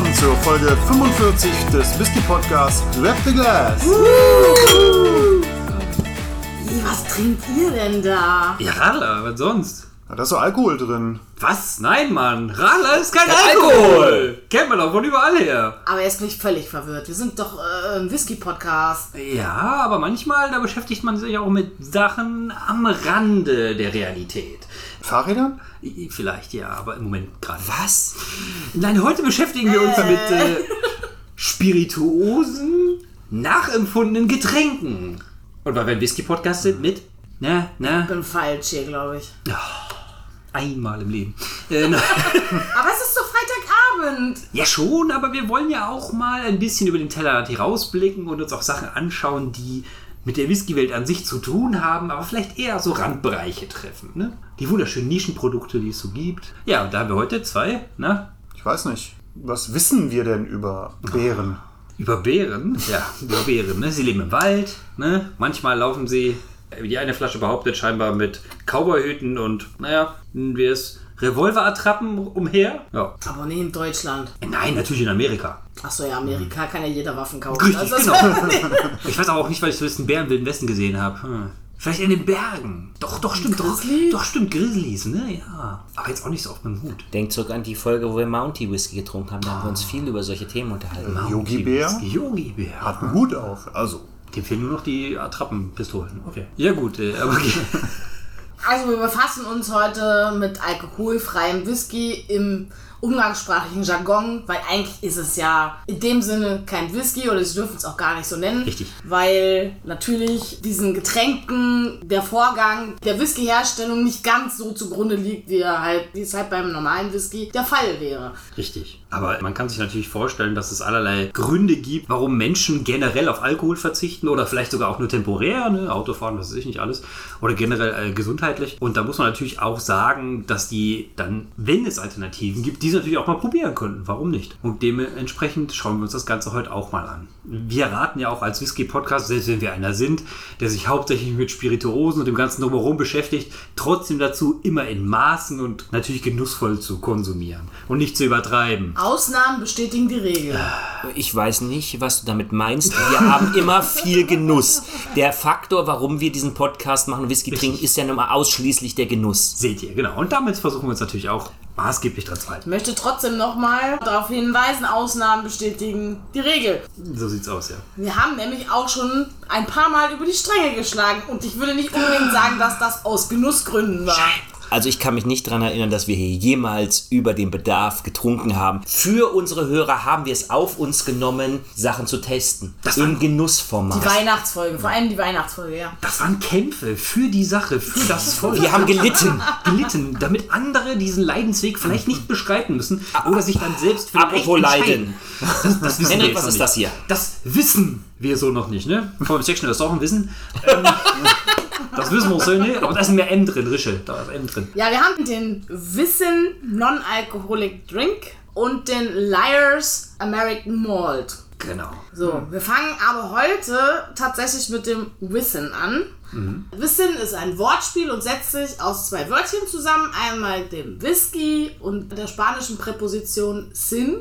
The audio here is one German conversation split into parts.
willkommen zur Folge 45 des Whisky Podcasts Grab the Glass. Ih, Was trinkt ihr denn da? Ja, Radler, was sonst? Da ist so Alkohol drin. Was? Nein, Mann. Radler ist kein Alkohol. Alkohol. Kennt man doch von überall her. Aber jetzt bin ich völlig verwirrt. Wir sind doch äh, ein Whisky-Podcast. Ja, aber manchmal, da beschäftigt man sich auch mit Sachen am Rande der Realität. Fahrrädern? Vielleicht ja, aber im Moment gerade. Was? Nein, heute beschäftigen wir uns mit äh, spirituosen, nachempfundenen Getränken. Und weil wir ein Whisky-Podcast sind mit, na, na, Ich bin falsch hier, glaube ich. einmal im Leben. Äh, Aber es ist doch Freitagabend. Ja schon, aber wir wollen ja auch mal ein bisschen über den Tellerrand herausblicken und uns auch Sachen anschauen, die mit der Whisky-Welt an sich zu tun haben, aber vielleicht eher so Randbereiche treffen. Ne? Die wunderschönen Nischenprodukte, die es so gibt. Ja, und da haben wir heute zwei, na, Ich weiß nicht. Was wissen wir denn über Bären? über Bären. Ja, über Bären. Ne? Sie leben im Wald. Ne? Manchmal laufen sie, wie die eine Flasche behauptet, scheinbar mit Cowboyhüten und, naja, nennen wir es Revolverattrappen umher. Ja. Aber nicht in Deutschland. Nein, natürlich in Amerika. Achso, ja, Amerika kann ja jeder Waffen kaufen. Richtig, Also, genau. Ich weiß aber auch nicht, weil ich so einen Bären im Wilden Westen gesehen habe. Hm. Vielleicht in den Bergen. Doch, doch, stimmt. Doch, Grizzly? doch, stimmt. Grizzlies, ne? Ja. Aber jetzt auch nicht so auf meinem Hut. Denk zurück an die Folge, wo wir Mounty Whisky getrunken haben. Da haben wir uns viel über solche Themen unterhalten. Yogi Bär? Yogi-Bär. Hat einen Hut auf. Also, Dem fehlen nur noch die Attrappenpistolen. Okay. Ja, gut. Äh, aber okay. Also wir befassen uns heute mit alkoholfreiem Whisky im umgangssprachlichen Jargon, weil eigentlich ist es ja in dem Sinne kein Whisky oder sie dürfen es auch gar nicht so nennen. Richtig. Weil natürlich diesen Getränken der Vorgang der Whisky-Herstellung nicht ganz so zugrunde liegt, wie, er halt, wie es halt beim normalen Whisky der Fall wäre. Richtig. Aber man kann sich natürlich vorstellen, dass es allerlei Gründe gibt, warum Menschen generell auf Alkohol verzichten oder vielleicht sogar auch nur temporär, ne? Autofahren, was weiß ich nicht alles, oder generell äh, gesundheitlich. Und da muss man natürlich auch sagen, dass die dann, wenn es Alternativen gibt, diese natürlich auch mal probieren könnten. Warum nicht? Und dementsprechend schauen wir uns das Ganze heute auch mal an. Wir raten ja auch als Whisky-Podcast, selbst wenn wir einer sind, der sich hauptsächlich mit Spirituosen und dem ganzen Drumherum beschäftigt, trotzdem dazu immer in Maßen und natürlich genussvoll zu konsumieren und nicht zu übertreiben. Ausnahmen bestätigen die Regel. Ich weiß nicht, was du damit meinst. Wir haben immer viel Genuss. Der Faktor, warum wir diesen Podcast machen, Whisky trinken, ist ja nun mal ausschließlich der Genuss. Seht ihr, genau. Und damit versuchen wir uns natürlich auch maßgeblich dran zu Ich halten. möchte trotzdem nochmal darauf hinweisen, Ausnahmen bestätigen die Regel. So sieht's aus, ja. Wir haben nämlich auch schon ein paar Mal über die Stränge geschlagen und ich würde nicht unbedingt sagen, dass das aus Genussgründen war. Also ich kann mich nicht daran erinnern, dass wir hier jemals über den Bedarf getrunken haben. Für unsere Hörer haben wir es auf uns genommen, Sachen zu testen. Das Im Genussformat. Die Weihnachtsfolge, vor allem die Weihnachtsfolge, ja. Das waren Kämpfe für die Sache, für das Volk. Wir haben gelitten. gelitten, damit andere diesen Leidensweg vielleicht nicht beschreiten müssen oder sich dann selbst vielleicht Apropos. Leiden. Das, das wissen Henrik, was ist nicht. das hier? Das wissen wir so noch nicht, ne? Vom Section ist auch ein Wissen. Ähm, das wissen wir so nicht, aber da ist mehr M drin, Rische. Da ist M drin. Ja, wir haben den Wissen Non-Alcoholic Drink und den Liars American Malt. Genau. So, wir fangen aber heute tatsächlich mit dem Wissen an. Wissen ist ein Wortspiel und setzt sich aus zwei Wörtchen zusammen. Einmal dem Whisky und der spanischen Präposition sin.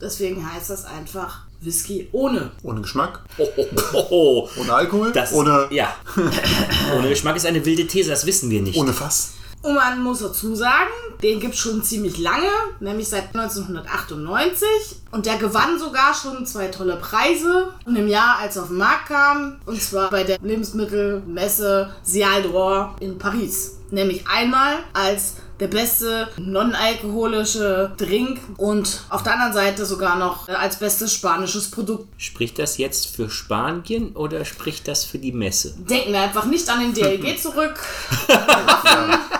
Deswegen heißt das einfach Whisky ohne. ohne Geschmack, Oh, oh, oh, oh. ohne Alkohol, Das, ohne, ja. Ohne Geschmack ist eine wilde These, das wissen wir nicht. ohne Fass. Und man muss dazu sagen, den gibt es schon ziemlich lange, nämlich seit 1998. Und der gewann sogar schon zwei tolle Preise. Und im Jahr, als er auf den Markt kam, und zwar bei der Lebensmittelmesse Cial d'Or in Paris. Nämlich einmal als der beste non-alkoholische Drink und auf der anderen Seite sogar noch äh, als bestes spanisches Produkt. Spricht das jetzt für Spanien oder spricht das für die Messe? Denken wir einfach nicht an den DLG zurück.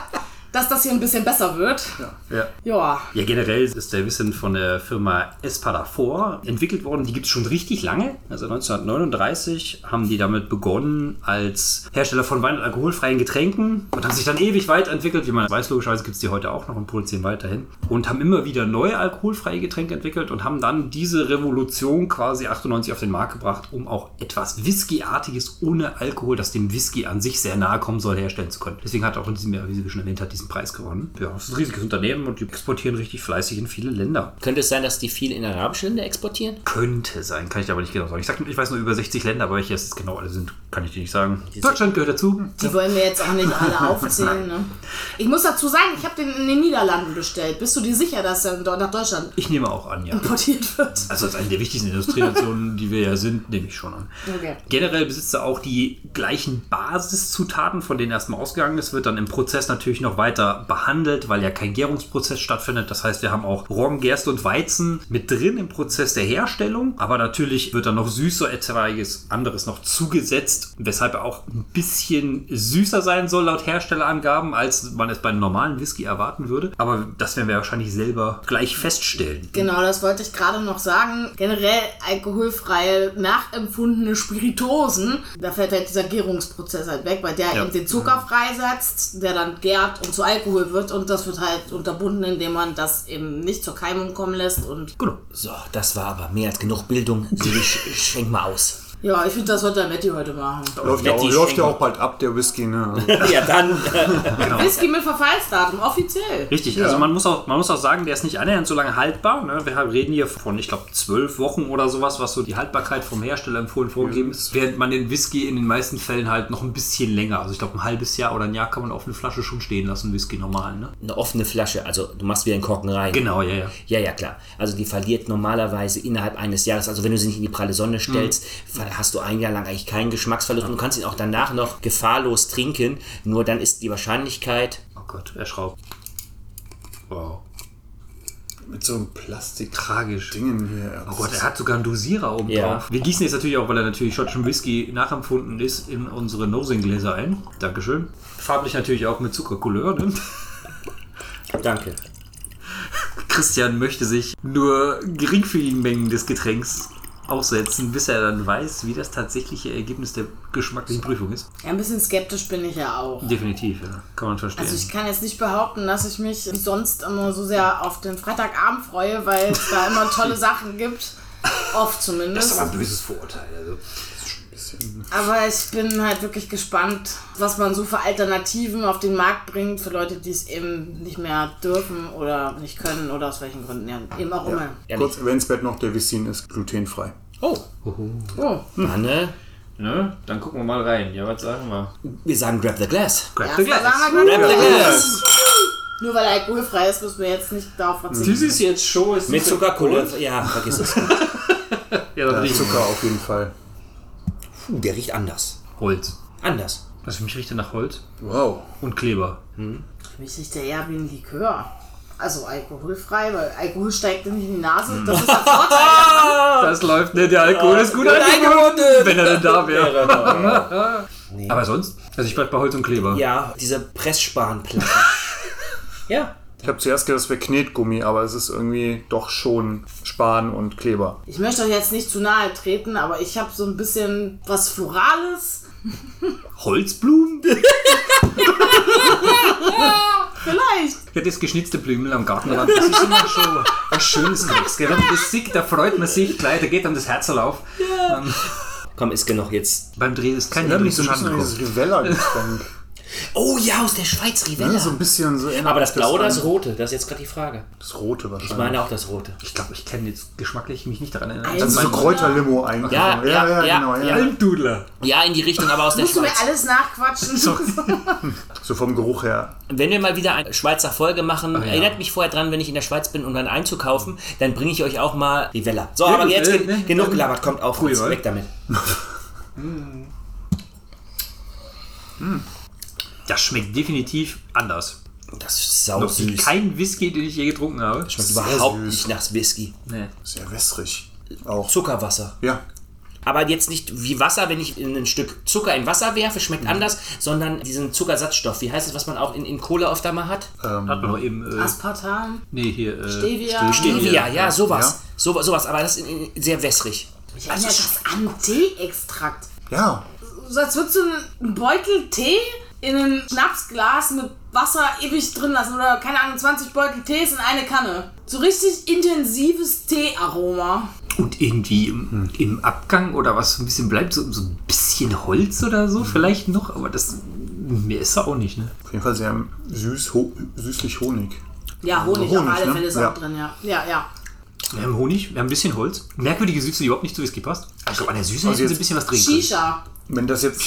Dass das hier ein bisschen besser wird. Ja. Ja. Ja, generell ist der Wissen von der Firma Espadafort entwickelt worden. Die gibt es schon richtig lange. Also 1939 haben die damit begonnen als Hersteller von Wein und alkoholfreien Getränken und haben sich dann ewig weiterentwickelt. Wie man weiß, logischerweise gibt es die heute auch noch und produzieren weiterhin. Und haben immer wieder neue alkoholfreie Getränke entwickelt und haben dann diese Revolution quasi 98 auf den Markt gebracht, um auch etwas Whisky-artiges ohne Alkohol, das dem Whisky an sich sehr nahe kommen soll, herstellen zu können. Deswegen hat auch in diesem Jahr, wie Sie schon erwähnt hat, diesen Preis Preis gewonnen. Ja, das ist ein riesiges Unternehmen und die exportieren richtig fleißig in viele Länder. Könnte es sein, dass die viel in arabische Länder exportieren? Könnte sein, kann ich aber nicht genau sagen. Ich, sag, ich weiß nur über 60 Länder, aber welche es genau alle sind, kann ich dir nicht sagen. Deutschland gehört dazu. Die wollen wir jetzt auch nicht alle aufzählen. Ne? Ich muss dazu sagen, ich habe den in den Niederlanden bestellt. Bist du dir sicher, dass er nach Deutschland Ich nehme auch an, ja. importiert wird? Also als eine der wichtigsten Industrienationen, die wir ja sind, nehme ich schon an. Okay. Generell besitzt er auch die gleichen Basiszutaten, von denen erstmal ausgegangen ist, wird dann im Prozess natürlich noch weiter behandelt, weil ja kein Gärungsprozess stattfindet. Das heißt, wir haben auch Roggen, Gerste und Weizen mit drin im Prozess der Herstellung, aber natürlich wird dann noch süßer etwaiges anderes noch zugesetzt, weshalb er auch ein bisschen süßer sein soll laut Herstellerangaben, als man es bei einem normalen Whisky erwarten würde. Aber das werden wir wahrscheinlich selber gleich feststellen. Genau, das wollte ich gerade noch sagen. Generell alkoholfreie, nachempfundene Spiritosen, da fällt halt dieser Gärungsprozess halt weg, weil der Ja. eben den Zucker freisetzt, der dann gärt und zu Alkohol wird und das wird halt unterbunden, indem man das eben nicht zur Keimung kommen lässt und Genau. So, das war aber mehr als genug Bildung. Ich schenk mal aus. Ja, ich finde, das sollte der Matti heute machen. Läuft, ja auch, läuft ja auch bald ab, der Whisky. Ne? Also, ja, dann. Whisky mit Verfallsdatum, offiziell. Richtig, also man muss, auch, man muss auch sagen, der ist nicht annähernd so lange haltbar. Ne? Wir haben- reden hier von, ich glaube, zwölf Wochen oder sowas, was so die Haltbarkeit vom Hersteller empfohlen vorgegeben ist. Während man den Whisky in den meisten Fällen halt noch ein bisschen länger, also ich glaube ein halbes Jahr oder ein Jahr kann man auf eine Flasche schon stehen lassen, Whisky normal. Ne? Eine offene Flasche, also du machst wieder den Korken rein. Genau, ja, ja. Ja, ja, klar. Also die verliert normalerweise innerhalb eines Jahres, also wenn du sie nicht in die pralle Sonne stellst, Mhm. Hast du ein Jahr lang eigentlich keinen Geschmacksverlust und du kannst ihn auch danach noch gefahrlos trinken. Nur dann ist die Wahrscheinlichkeit, Oh Gott, er schraubt. Wow. mit so einem Plastik. Tragisch. Dingen hier. Oh Gott, er hat sogar einen Dosierer oben Ja. drauf. Wir gießen jetzt natürlich auch, weil er natürlich schottischen Whisky nachempfunden ist, in unsere Nosing-Gläser ein. Dankeschön. Farblich natürlich auch mit Zuckercouleur. Ne? danke. Christian möchte sich nur geringfügigen Mengen des Getränks aussetzen, bis er dann weiß, wie das tatsächliche Ergebnis der geschmacklichen Prüfung ist. Ja, ein bisschen skeptisch bin ich ja auch. Definitiv, ja. Kann man verstehen. Also ich kann jetzt nicht behaupten, dass ich mich wie sonst immer so sehr auf den Freitagabend freue, weil es da immer tolle Sachen gibt. Oft zumindest. ein böses Vorurteil. Also. Aber ich bin halt wirklich gespannt, was man so für Alternativen auf den Markt bringt für Leute, die es eben nicht mehr dürfen oder nicht können oder aus welchen Gründen ja, eben auch immer. Ehrlich. Kurz erwähnenswert noch, der Whisky ist glutenfrei. Oh, Oh, Manne. Ne? Dann gucken wir mal rein. Ja, was sagen wir? Wir sagen grab the glass. Grab mal sagen wir Grab the the glass. Nur weil er alkoholfrei ist, müssen wir jetzt nicht darauf verzichten. Das ist jetzt Show. Ist Mit Zuckerkohle. Ja, vergiss es. Ja, dann Ja, riechen Zucker auf jeden Fall. Puh, der riecht anders. Holz. Anders. Also für mich riecht er nach Holz Wow. und Kleber. Für mich riecht der eher wie ein Likör. Also alkoholfrei, weil Alkohol steigt nicht in die Nase. Das ist der Vorteil. Das läuft, ne? Der Alkohol ist gut eingebunden. wenn er denn da wäre. Aber sonst? Also ich bleib bei Holz und Kleber. Ja, diese Pressspanplatte. ja. Ich habe zuerst gedacht, es wäre Knetgummi, aber es ist irgendwie doch schon Span und Kleber. Ich möchte euch jetzt nicht zu nahe treten, aber ich habe so ein bisschen was Florales. Holzblumen? Vielleicht. Ja, das geschnitzte Blümel am Gartenrand, das ist immer schon ein schönes. Gell? Wenn man das sieht, da freut man sich gleich, da geht einem das Herz auf. Komm, ist genug jetzt. Beim Dreh ist kein mich so ein zustande Oh ja, aus der Schweiz, Rivella. Ja, so ein bisschen so. Aber das Blaue oder das Rote? Das ist jetzt gerade die Frage. Das Rote wahrscheinlich. Ich meine auch das Rote. Ich glaube, ich kann jetzt geschmacklich mich nicht daran erinnern. Also das ist so Kräuterlimo eigentlich. Ja, ja, ja, genau. Ja. ja. Almdudler. Ja, in die Richtung, aber aus der Musst du mir Schweiz. alles nachquatschen? So vom Geruch her. Wenn wir mal wieder eine Schweizer Folge machen, ja. erinnert mich vorher dran, wenn ich in der Schweiz bin, um dann einzukaufen, dann bringe ich euch auch mal Rivella. So, aber jetzt äh, ne, genug gelabert, kommt auf, oder? weg damit. Das schmeckt definitiv anders. Das ist Noch sausüß. kein Whisky, den ich je getrunken habe. Schmeckt Sehr überhaupt süß. nicht nach Whisky. Nee. Sehr wässrig. Auch. Zuckerwasser. Ja. Aber jetzt nicht wie Wasser, wenn ich in ein Stück Zucker in Wasser werfe, schmeckt Mhm. anders, sondern diesen Zuckersatzstoff. Wie heißt es, was man auch in, in Cola öfter mal hat? Hat man noch eben. Äh, Aspartam, nee, hier. Äh, Stevia. Stevia, ja, sowas. Ja. So, sowas, aber das ist in, in, sehr wässrig. Ich erinnere das an Tee-Extrakt. Ja. So als würdest du einen Beutel Tee in ein Schnapsglas mit Wasser ewig drin lassen oder keine Ahnung, 20 Beutel Tees in eine Kanne. So richtig intensives Teearoma. Und irgendwie im, im Abgang oder was so ein bisschen bleibt, so, so ein bisschen Holz oder so vielleicht noch, aber das Mir ist er auch nicht, ne? Auf jeden Fall sehr süß, ho süßlich Honig. Ja, Honig, Honig, auf alle ne? Fälle ist Ja. auch drin, ja. Ja, ja. Wir haben Honig, wir haben ein bisschen Holz. Merkwürdige Süße, die überhaupt nicht zu Whisky passt. Ich glaube, an der Süße Also jetzt ein bisschen was drehen können. Shisha. Wenn das jetzt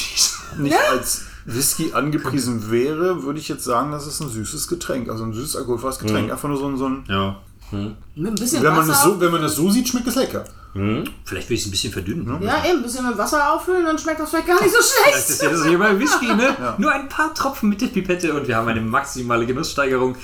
nicht als Whisky angepriesen wäre, würde ich jetzt sagen, das ist ein süßes Getränk. Also ein süßes alkoholfreies Getränk. Einfach nur so ein. So ein Ja. Mit ein bisschen wenn, man das Wasser. so, wenn man das so sieht, schmeckt es lecker. Vielleicht will ich es ein bisschen verdünnen. ja, eben, ein bisschen mit Wasser auffüllen, dann schmeckt das vielleicht gar nicht so schlecht. Das ist ja das hier bei Whisky, ne? Nur ein paar Tropfen mit der Pipette und wir haben eine maximale Genusssteigerung.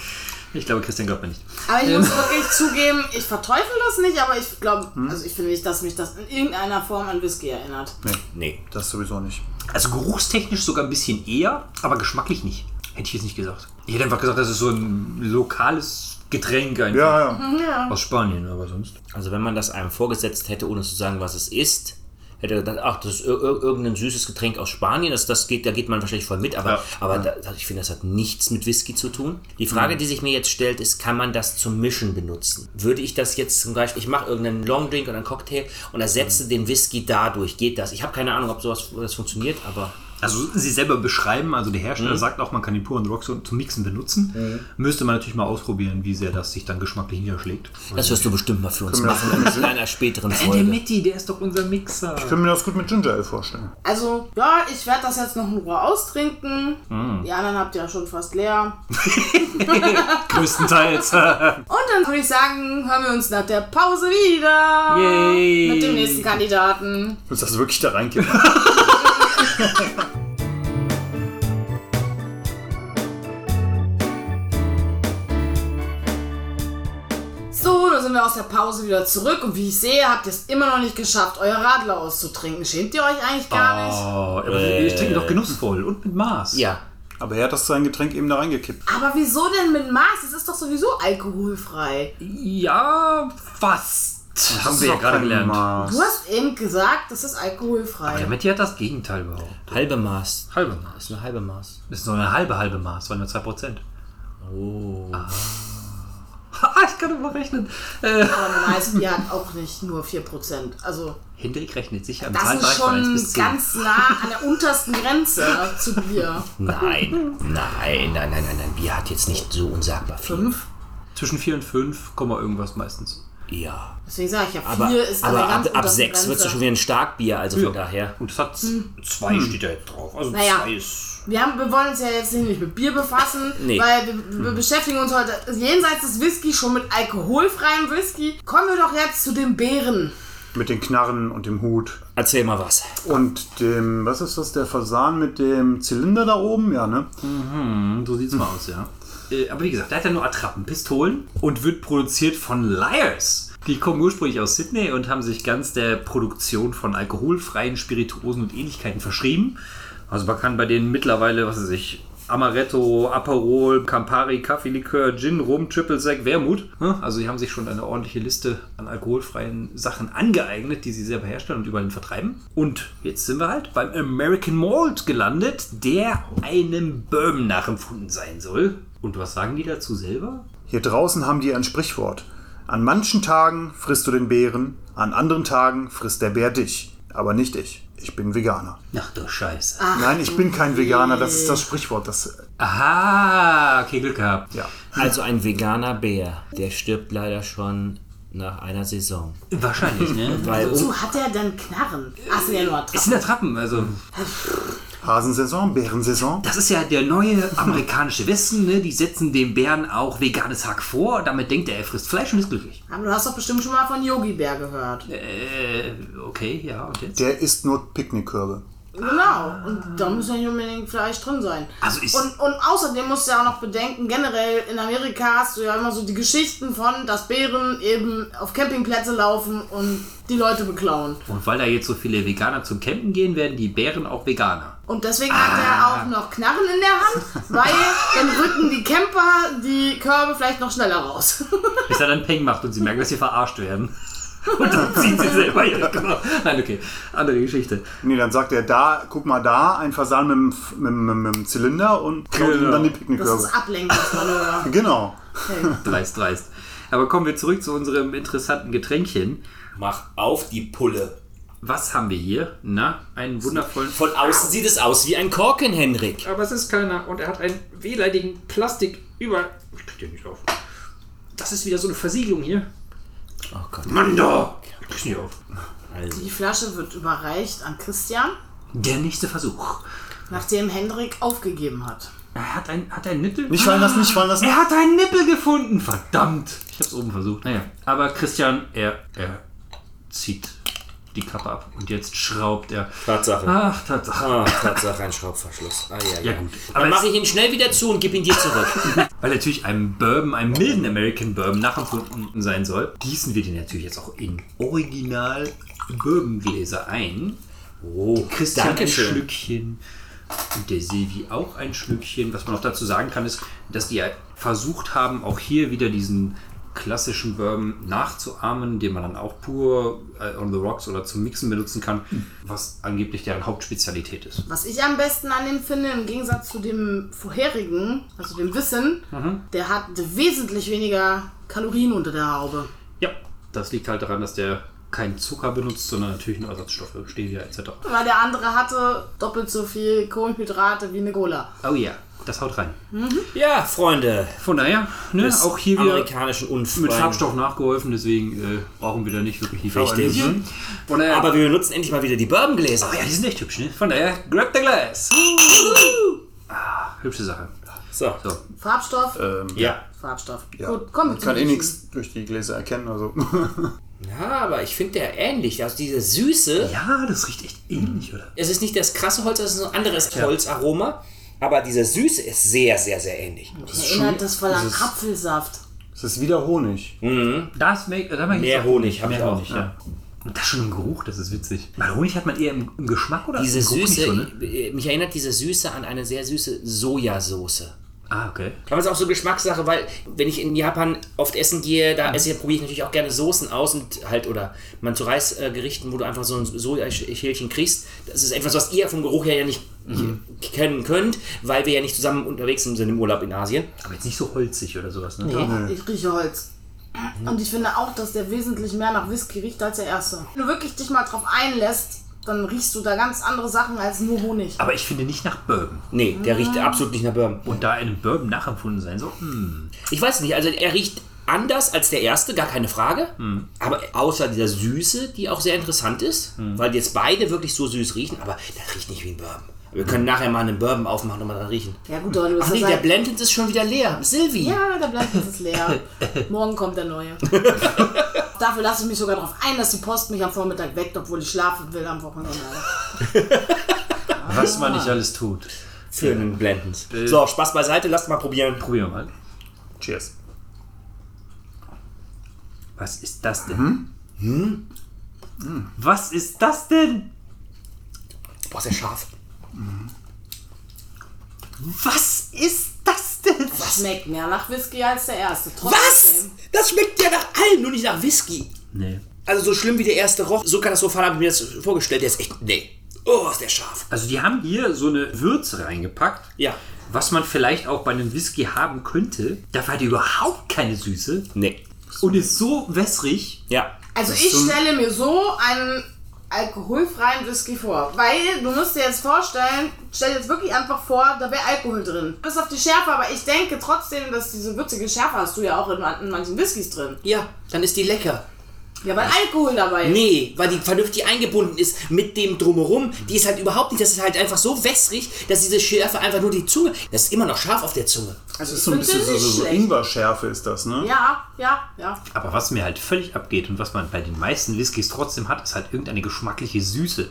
Ich glaube, Christian glaubt mir nicht. Aber ich muss wirklich zugeben, ich verteufel das nicht, aber ich glaube, also ich finde nicht, dass mich das in irgendeiner Form an Whisky erinnert. Nee. Das sowieso nicht. Also geruchstechnisch sogar ein bisschen eher, aber geschmacklich nicht. Hätte ich jetzt nicht gesagt. Ich hätte einfach gesagt, das ist so ein lokales Getränk einfach. Ja, ja. Ja. Aus Spanien, aber sonst. Also wenn man das einem vorgesetzt hätte, ohne zu sagen, was es ist, hätte gedacht, ach, das ist ir ir irgendein süßes Getränk aus Spanien, das, das geht, da geht man wahrscheinlich voll mit, aber, Ja. aber Da, ich finde, das hat nichts mit Whisky zu tun. Die Frage, die sich mir jetzt stellt, ist, kann man das zum Mischen benutzen? Würde ich das jetzt zum Beispiel, ich mache irgendeinen Longdrink oder einen Cocktail und ersetze den Whisky dadurch, geht das? Ich habe keine Ahnung, ob sowas das funktioniert, aber Also sie selber beschreiben, also der Hersteller sagt auch, man kann den puren Rock so zum Mixen benutzen. Müsste man natürlich mal ausprobieren, wie sehr das sich dann geschmacklich niederschlägt. das wirst du bestimmt mal für uns machen in einer späteren Der Folge. Mitti, der ist doch unser Mixer. Ich kann mir das gut mit Ginger Ale vorstellen. Also, ja, ich werde das jetzt noch in Ruhe austrinken. Die anderen habt ihr ja schon fast leer. Größtenteils. Und dann würde ich sagen, hören wir uns nach der Pause wieder. Yay. Mit dem nächsten Kandidaten. Willst du das wirklich da reinkippen? So, da sind wir aus der Pause wieder zurück. Und wie ich sehe, habt ihr es immer noch nicht geschafft, euer Radler auszutrinken. Schämt ihr euch eigentlich gar nicht? Oh, aber ich trinke doch genussvoll und mit Maß. Ja, Aber er hat das sein Getränk eben da reingekippt. Aber wieso denn mit Maß? Es ist doch sowieso alkoholfrei. Ja, fast. Haben Das wir ist ja gerade gelernt. Maß. Du hast eben gesagt, das ist alkoholfrei. Der Matti hat das Gegenteil behauptet. halbe Maß. Halbe Maß. Das ist eine halbe Maß. Das ist nur eine halbe, halbe Maß, weil nur 2%. Oh. Ah, ich kann immer rechnen. Äh, Aber normales Bier hat auch nicht nur 4%. Also, Hendrik rechnet sicher im das ist Zahlenbereich von 1 schon bis 10. ganz nah an der untersten Grenze zu Bier. Nein, nein, nein, nein, nein, nein. Bier hat jetzt nicht so unsagbar viel. Fünf? Zwischen 4 und 5, Komma irgendwas meistens. Ja. Deswegen sage ich ja, Aber, 4 ist aber ab, ab 6 wird es schon wieder ein Starkbier, also von daher. Und es hat 2 steht da jetzt drauf. Also Naja. 2 ist. Wir, haben, wir wollen uns ja jetzt nicht mit Bier befassen, Nee. weil wir, wir beschäftigen uns heute jenseits des Whisky schon mit alkoholfreiem Whisky. Kommen wir doch jetzt zu den Beeren. Mit den Knarren und dem Hut. Erzähl mal was. Und dem, was ist das, der Fasan mit dem Zylinder da oben? Ja, ne? So sieht's mal aus, ja. Äh, aber wie gesagt, der hat ja nur Attrappen, Pistolen und wird produziert von Liars. Die kommen ursprünglich aus Sydney und haben sich ganz der Produktion von alkoholfreien Spirituosen und Ähnlichkeiten verschrieben. Also man kann bei denen mittlerweile, was weiß ich, Amaretto, Aperol, Campari, Kaffeelikör, Gin, Rum, Triple Sec, Wermut. Ne? Also die haben sich schon eine ordentliche Liste an alkoholfreien Sachen angeeignet, die sie selber herstellen und überall vertreiben. Und jetzt sind wir halt beim American Malt gelandet, der einem Bourbon nachempfunden sein soll. Und was sagen die dazu selber? Hier draußen haben die ein Sprichwort. An manchen Tagen frisst du den Bären, an anderen Tagen frisst der Bär dich. Aber nicht ich. Ich bin Veganer. Ach du Scheiße. Nein, ich bin kein Veganer, das ist das Sprichwort. Das, Aha, okay, Glück gehabt. ja. Also ein veganer Bär, der stirbt leider schon nach einer Saison. Wahrscheinlich, ne? Weil um, Wozu hat er denn Knarren? Ach, sind ja nur Es Attrappen. sind Attrappen, also Hasensaison, Bärensaison. Das ist ja der neue amerikanische Westen, ne? Die setzen dem Bären auch veganes Hack vor. Damit denkt er, er frisst Fleisch und ist glücklich. Aber du hast doch bestimmt schon mal von Yogi Bär gehört. Äh, okay, ja, und jetzt? Der isst nur Picknickkörbe. Genau. Und da muss ja nicht unbedingt Fleisch drin sein. Also ich- und, und außerdem musst du ja auch noch bedenken, generell in Amerika hast du ja immer so die Geschichten von, dass Bären eben auf Campingplätze laufen und die Leute beklauen. Und weil da jetzt so viele Veganer zum Campen gehen, werden die Bären auch Veganer. Und deswegen hat er auch noch Knarren in der Hand, weil dann rücken die Camper die Körbe vielleicht noch schneller raus. Bis er dann Peng macht und sie merken, dass sie verarscht werden. Und dann ziehen sie selber ihre Körper. Nein, okay, andere Geschichte. Nee, dann sagt er da, guck mal da, ein Fasan mit, dem- mit, dem- mit, dem Zylinder und klaut ihm Genau. dann die Das Picknickkörbe. ist Ablenkungsmanöver. Genau. Dreist, dreist. Aber kommen wir zurück zu unserem interessanten Getränkchen. mach auf die Pulle. Was haben wir hier? Na, einen wundervollen. Von außen sieht es aus wie ein Korken, Henrik. Aber es ist keiner und er hat einen wehleidigen Plastik über. Ich krieg den nicht auf. Das ist wieder so eine Versiegelung hier. Oh Gott. Mann da! Ich krieg's nicht auf. Also, Die Flasche wird überreicht an Christian, Der nächste Versuch. nachdem Hendrik aufgegeben hat. Er hat ein, hat ein Nippel. Nicht fallen lassen, nicht fallen lassen. Er hat einen Nippel gefunden. Verdammt. Ich hab's oben versucht. Naja. Aber Christian, er, er zieht die Kappe ab. Und jetzt schraubt er. Tatsache. Ach, Tatsache. Ah, Tatsache, ein Schraubverschluss. Ah, ja, Ja, ja. gut. Aber Dann mache ich ihn schnell wieder zu und gebe ihn dir zurück. Weil natürlich einem Bourbon, einem milden American Bourbon nachempfunden sein soll, gießen wir den natürlich jetzt auch in Original Bourbongläser ein. Oh, Christian ein. Schlückchen und der Silvi auch ein Schlückchen. Was man noch dazu sagen kann, ist, dass die versucht haben, auch hier wieder diesen klassischen Bourbon nachzuahmen, den man dann auch pur äh, on the rocks oder zum Mixen benutzen kann, was angeblich deren Hauptspezialität ist. Was ich am besten an dem finde, im Gegensatz zu dem vorherigen, also dem Wissen, der hat wesentlich weniger Kalorien unter der Haube. Ja, das liegt halt daran, dass der keinen Zucker benutzt, sondern natürlich nur Ersatzstoffe, Stevia etc. Weil der andere hatte doppelt so viel Kohlenhydrate wie eine Cola. Oh ja, das haut rein. Ja, Freunde. Von daher, ne, auch hier wieder amerikanischen mit. Farbstoff nachgeholfen, deswgen äh, brauchen wir da nicht wirklich die Richtig. Von daher, Aber wir benutzen endlich mal wieder die Bourbongläser. oh ja, die sind echt hübsch, ne? Von daher, grab the glass. ah, hübsche Sache. So. So, Farbstoff? Ähm, Ja. Farbstoff. ja. Gut, komm Man kann eh nichts durch die Gläser erkennen. Also. Ja, aber ich finde der ähnlich. Also diese Süße. ja, das riecht echt ähnlich, oder? Es ist nicht das krasse Holz, es ist ein anderes Holzaroma. Aber diese Süße ist sehr, sehr, sehr ähnlich. Mich erinnert das voll an Apfelsaft. Es ist wieder Honig. Das make, da mach ich Mehr Honig hab mehr ich auch, Honig, ja. Und das schon im Geruch, das ist witzig. Weil Honig hat man eher im, im Geschmack oder Diese im Geruch Süße, Nicht so, ne? mich erinnert diese Süße an eine sehr süße Sojasauce. Ah, okay. Aber es ist auch so Geschmackssache, weil wenn ich in Japan oft essen gehe, da esse ich, probiere ich natürlich auch gerne Soßen aus und halt, oder man zu Reisgerichten, wo du einfach so ein Sojaschälchen kriegst. Das ist etwas, was ihr vom Geruch her ja nicht kennen könnt, weil wir ja nicht zusammen unterwegs sind im Urlaub in Asien. Aber jetzt nicht so holzig oder sowas, ne? Doch, ich rieche Holz. Und ich finde auch, dass der wesentlich mehr nach Whisky riecht als der erste. Wenn du wirklich dich mal drauf einlässt, dann riechst du da ganz andere Sachen als nur Honig. Aber ich finde nicht nach Bourbon. Nee, der riecht absolut nicht nach Bourbon. Und da einem Bourbon nachempfunden sein soll, hm. Ich weiß nicht, also er riecht anders als der erste, gar keine Frage. Aber außer dieser Süße, die auch sehr interessant ist, weil jetzt beide wirklich so süß riechen, aber der riecht nicht wie ein Bourbon. Wir können nachher mal einen Bourbon aufmachen und mal dran riechen. Ja gut, aber du bist Ach nee, der Blended ist schon wieder leer. Silvi. Ja, der Blatt ist leer. Morgen kommt der neue. Dafür lasse ich mich sogar darauf ein, dass die Post mich am Vormittag weckt, obwohl ich schlafen will am Wochenende. was man nicht alles tut. Für einen Blended. So, Spaß beiseite, lasst mal probieren. Probieren wir mal. Cheers. Was ist das denn? Hm? Was ist das denn? Boah, sehr scharf. Was ist das denn? Schmeckt mehr nach Whisky als der erste. Was? Trotzdem. Das schmeckt ja nach allem, nur nicht nach Whisky. Nee. Also so schlimm wie der erste roch, so katastrophal habe ich mir das vorgestellt. Der ist echt, nee. Oh, ist der scharf. Also die haben hier so eine Würze reingepackt. Ja. Was man vielleicht auch bei einem Whisky haben könnte. Dafür hat die überhaupt keine Süße. Nee. Und ist so wässrig. Ja. Also ich stelle mir so einen alkoholfreien Whisky vor. Weil du musst dir jetzt vorstellen, stell dir jetzt wirklich einfach vor, da wäre Alkohol drin. Bis auf die Schärfe, aber ich denke trotzdem, dass diese würzige Schärfe hast du ja auch in, in manchen Whiskys drin. Ja, dann ist die lecker. Ja, weil Alkohol dabei ist. Nee, weil die vernünftig eingebunden ist mit dem Drumherum. Die ist halt überhaupt nicht, das ist halt einfach so wässrig, dass diese Schärfe einfach nur die Zunge, das ist immer noch scharf auf der Zunge. Das ist so ein bisschen so, so. Ingwer-Schärfe ist das, ne? Ja, ja, ja. Aber was mir halt völlig abgeht und was man bei den meisten Whiskys trotzdem hat, ist halt irgendeine geschmackliche Süße.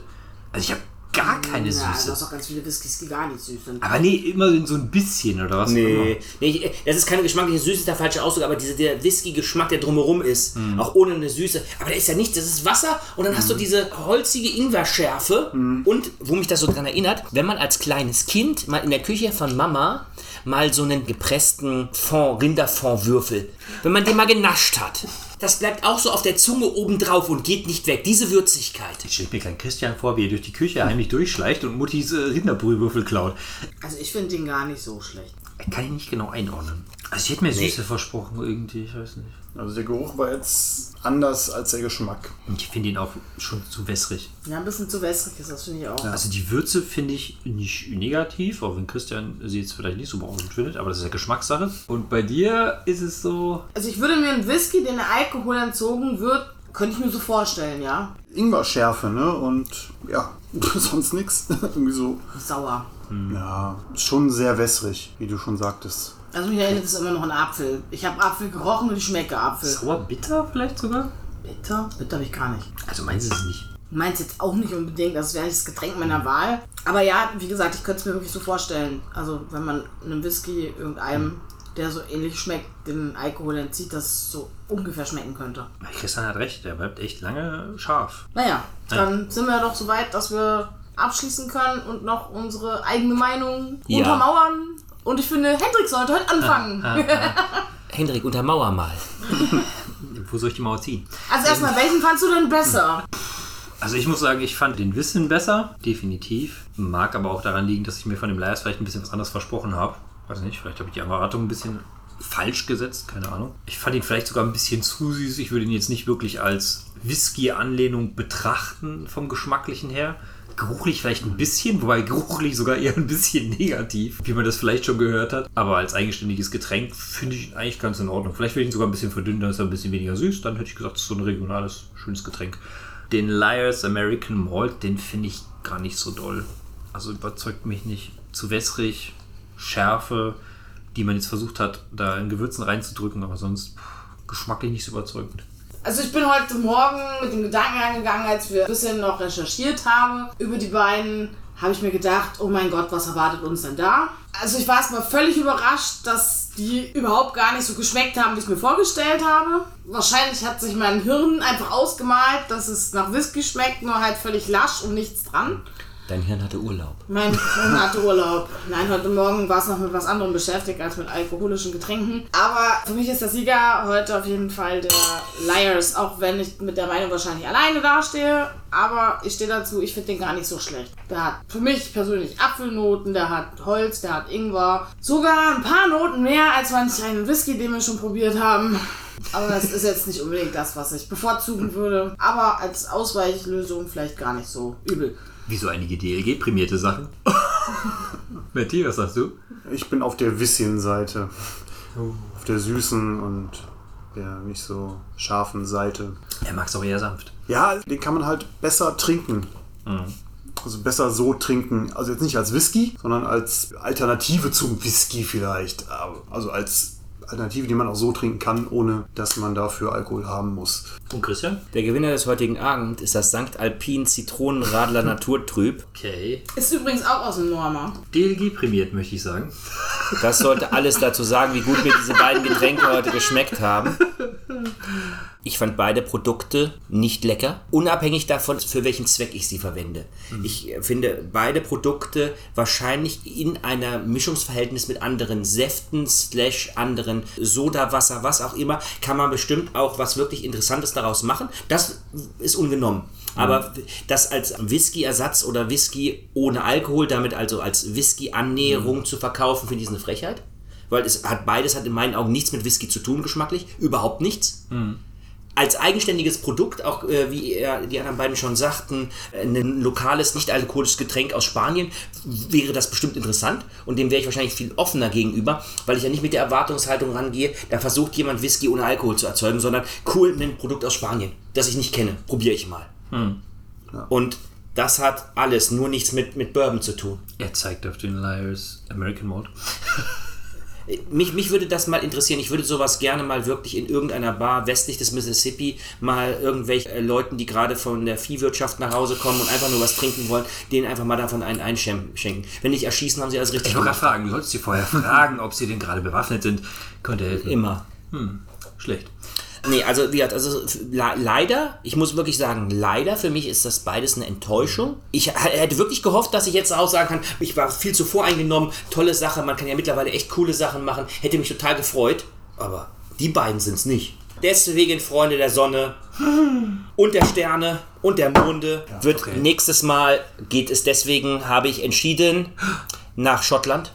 Also ich habe gar keine Ja, du Süße. hast auch ganz viele Whiskys, die gar nicht süß sind. Aber nee, immer so ein bisschen oder was? Nee, nee ich- das ist keine geschmackliche Süße, ist der falsche Ausdruck, aber dieser der Whisky-Geschmack, der drumherum ist, auch ohne eine Süße. Aber der ist ja nichts, das ist Wasser und dann hast du diese holzige Ingwerschärfe. Und wo mich das so dran erinnert, wenn man als kleines Kind mal in der Küche von Mama mal so einen gepressten Fond, Rinderfondwürfel, wenn man den mal genascht hat, das bleibt auch so auf der Zunge oben drauf und geht nicht weg. Diese Würzigkeit. Ich stelle mir kleinen Christian vor, wie er durch die Küche heimlich durchschleicht und Muttis äh, Rinderbrühwürfel klaut. Also ich finde den gar nicht so schlecht. Kann ich nicht genau einordnen. Also ich hätte mir Süße versprochen irgendwie, ich weiß nicht. Also der Geruch war jetzt anders als der Geschmack. Und ich finde ihn auch schon zu wässrig. Ja, ein bisschen zu wässrig ist das, finde ich auch. Also die Würze finde ich nicht negativ, auch wenn Christian sie jetzt vielleicht nicht so berauschend findet, aber das ist ja Geschmackssache. Und bei dir ist es so, Also ich würde mir einen Whisky, den der Alkohol entzogen wird, könnte ich mir so vorstellen, ja. Ingwer-Schärfe, ne? Und ja, sonst nichts. Irgendwie so, Sauer. ja, schon sehr wässrig, wie du schon sagtest. Also mich erinnert es immer noch an Apfel. Ich habe Apfel gerochen und ich schmecke Apfel. sauer bitter vielleicht sogar? Bitter? Bitter habe ich gar nicht. Also meinst du es nicht? Meins jetzt auch nicht unbedingt, das wäre nicht das Getränk meiner Wahl. Aber ja, wie gesagt, ich könnte es mir wirklich so vorstellen. Also wenn man einem Whisky irgendeinem, der so ähnlich schmeckt, den Alkohol entzieht, das so ungefähr schmecken könnte. Christian hat recht, der bleibt echt lange scharf. Naja, dann sind wir doch so weit, dass wir abschließen können und noch unsere eigene Meinung Ja. untermauern. Und ich finde, Hendrik sollte heute anfangen. Hendrik, untermauer mal. Wo soll ich die Mauer ziehen? Also erstmal, welchen fandst du denn besser? Also ich muss sagen, ich fand den Wissen besser, definitiv. Mag aber auch daran liegen, dass ich mir von dem Liars vielleicht ein bisschen was anderes versprochen habe. Weiß nicht, vielleicht habe ich die Erwartung ein bisschen falsch gesetzt, keine Ahnung. Ich fand ihn vielleicht sogar ein bisschen zu süß. Ich würde ihn jetzt nicht wirklich als Whisky-Anlehnung betrachten vom Geschmacklichen her. Geruchlich vielleicht ein bisschen, wobei geruchlich sogar eher ein bisschen negativ, wie man das vielleicht schon gehört hat. Aber als eigenständiges Getränk finde ich ihn eigentlich ganz in Ordnung. Vielleicht würde ich ihn sogar ein bisschen verdünnen, dann ist er ein bisschen weniger süß. Dann hätte ich gesagt, das ist so ein regionales, schönes Getränk. Den Liars American Malt, den finde ich gar nicht so doll. Also überzeugt mich nicht. Zu wässrig, Schärfe, die man jetzt versucht hat, da in Gewürzen reinzudrücken, aber sonst pff, geschmacklich nicht so überzeugend. Also ich bin heute Morgen mit dem Gedanken angegangen, als wir ein bisschen noch recherchiert haben über die beiden, habe ich mir gedacht, oh mein Gott, was erwartet uns denn da? Also ich war erstmal völlig überrascht, dass die überhaupt gar nicht so geschmeckt haben, wie ich es mir vorgestellt habe. Wahrscheinlich hat sich mein Hirn einfach ausgemalt, dass es nach Whisky schmeckt, nur halt völlig lasch und nichts dran. Dein Hirn hatte Urlaub. Mein Hirn hatte Urlaub. Nein, heute Morgen war es noch mit was anderem beschäftigt als mit alkoholischen Getränken. Aber für mich ist der Sieger heute auf jeden Fall der Liars, auch wenn ich mit der Meinung wahrscheinlich alleine dastehe. Aber ich stehe dazu, ich finde den gar nicht so schlecht. Der hat für mich persönlich Apfelnoten, der hat Holz, der hat Ingwer. Sogar ein paar Noten mehr als manch einen Whisky, den wir schon probiert haben. Aber das ist jetzt nicht unbedingt das, was ich bevorzugen würde. Aber als Ausweichlösung vielleicht gar nicht so übel. Wie so einige DLG-prämierte Sachen. Matti, was sagst du? Ich bin auf der Wisschen-Seite. Auf der süßen und der nicht so scharfen Seite. Er mag es auch eher sanft. Ja, den kann man halt besser trinken. Also besser so trinken. Also jetzt nicht als Whisky, sondern als Alternative zum Whisky vielleicht. Also als Alternative, die man auch so trinken kann, ohne dass man dafür Alkohol haben muss. Und Christian? Der Gewinner des heutigen Abends ist das St. Alpin Zitronenradler Naturtrüb. Okay. Ist übrigens auch aus dem Norma. DLG prämiert, möchte ich sagen. Das sollte alles dazu sagen, wie gut mir diese beiden Getränke heute geschmeckt haben. Ich fand beide Produkte nicht lecker, unabhängig davon, für welchen Zweck ich sie verwende. Ich äh, finde beide Produkte wahrscheinlich in einer Mischungsverhältnis mit anderen Säften, slash anderen Sodawasser, was auch immer, kann man bestimmt auch was wirklich Interessantes daraus machen. Das ist ungenommen. Aber das als Whisky-Ersatz oder Whisky ohne Alkohol, damit also als Whisky-Annäherung zu verkaufen, finde ich eine Frechheit. Weil es hat beides hat in meinen Augen nichts mit Whisky zu tun, geschmacklich. Überhaupt nichts. Als eigenständiges Produkt, auch äh, wie die anderen beiden schon sagten, äh, ein lokales, nicht alkoholisches Getränk aus Spanien, wäre das bestimmt interessant. Und dem wäre ich wahrscheinlich viel offener gegenüber, weil ich ja nicht mit der Erwartungshaltung rangehe, da versucht jemand Whisky ohne Alkohol zu erzeugen, sondern cool, ein Produkt aus Spanien, das ich nicht kenne. Probiere ich mal. Und das hat alles, nur nichts mit, mit Bourbon zu tun. Er zeigt auf den Liars American Malt. Mich, mich würde das mal interessieren. Ich würde sowas gerne mal wirklich in irgendeiner Bar westlich des Mississippi mal irgendwelche äh, Leuten, die gerade von der Viehwirtschaft nach Hause kommen und einfach nur was trinken wollen, denen einfach mal davon einen einschenken. Wenn nicht erschießen, haben sie alles richtig Ich wollte gerade gemacht. fragen, du solltest sie vorher fragen, ob sie denn gerade bewaffnet sind. Könnte helfen. Immer. Schlecht. Nee, also wie gesagt, also leider, ich muss wirklich sagen, leider für mich ist das beides eine Enttäuschung. Ich hätte wirklich gehofft, dass ich jetzt auch sagen kann, ich war viel zu voreingenommen, tolle Sache, man kann ja mittlerweile echt coole Sachen machen, hätte mich total gefreut, aber die beiden sind es nicht. Deswegen, Freunde der Sonne und der Sterne und der Monde, wird okay. nächstes Mal, geht es deswegen, habe ich entschieden, nach Schottland.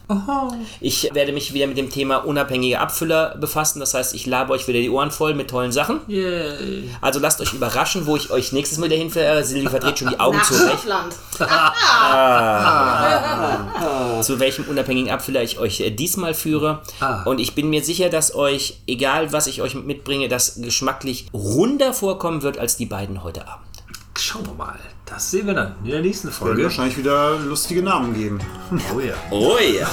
Ich werde mich wieder mit dem Thema unabhängige Abfüller befassen. Das heißt, ich labe euch wieder die Ohren voll mit tollen Sachen. Yay. Also lasst euch überraschen, wo ich euch nächstes Mal dahin verehre. Silvi verdreht schon die Augen Nach zurecht. Schottland. zu welchem unabhängigen Abfüller ich euch äh, diesmal führe. Ah. Und ich bin mir sicher, dass euch, egal was ich euch mitbringe, das geschmacklich runder vorkommen wird als die beiden heute Abend. Schauen wir mal. Das sehen wir dann in der nächsten Wird Folge. wahrscheinlich wieder lustige Namen geben. Oh ja. Oh ja,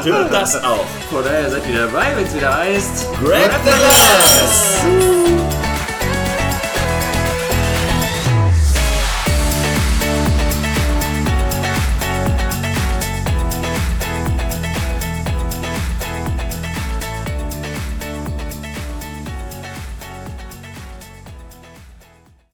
stimmt das auch. Von daher seid ihr dabei, wenn es wieder heißt. Grab the glass!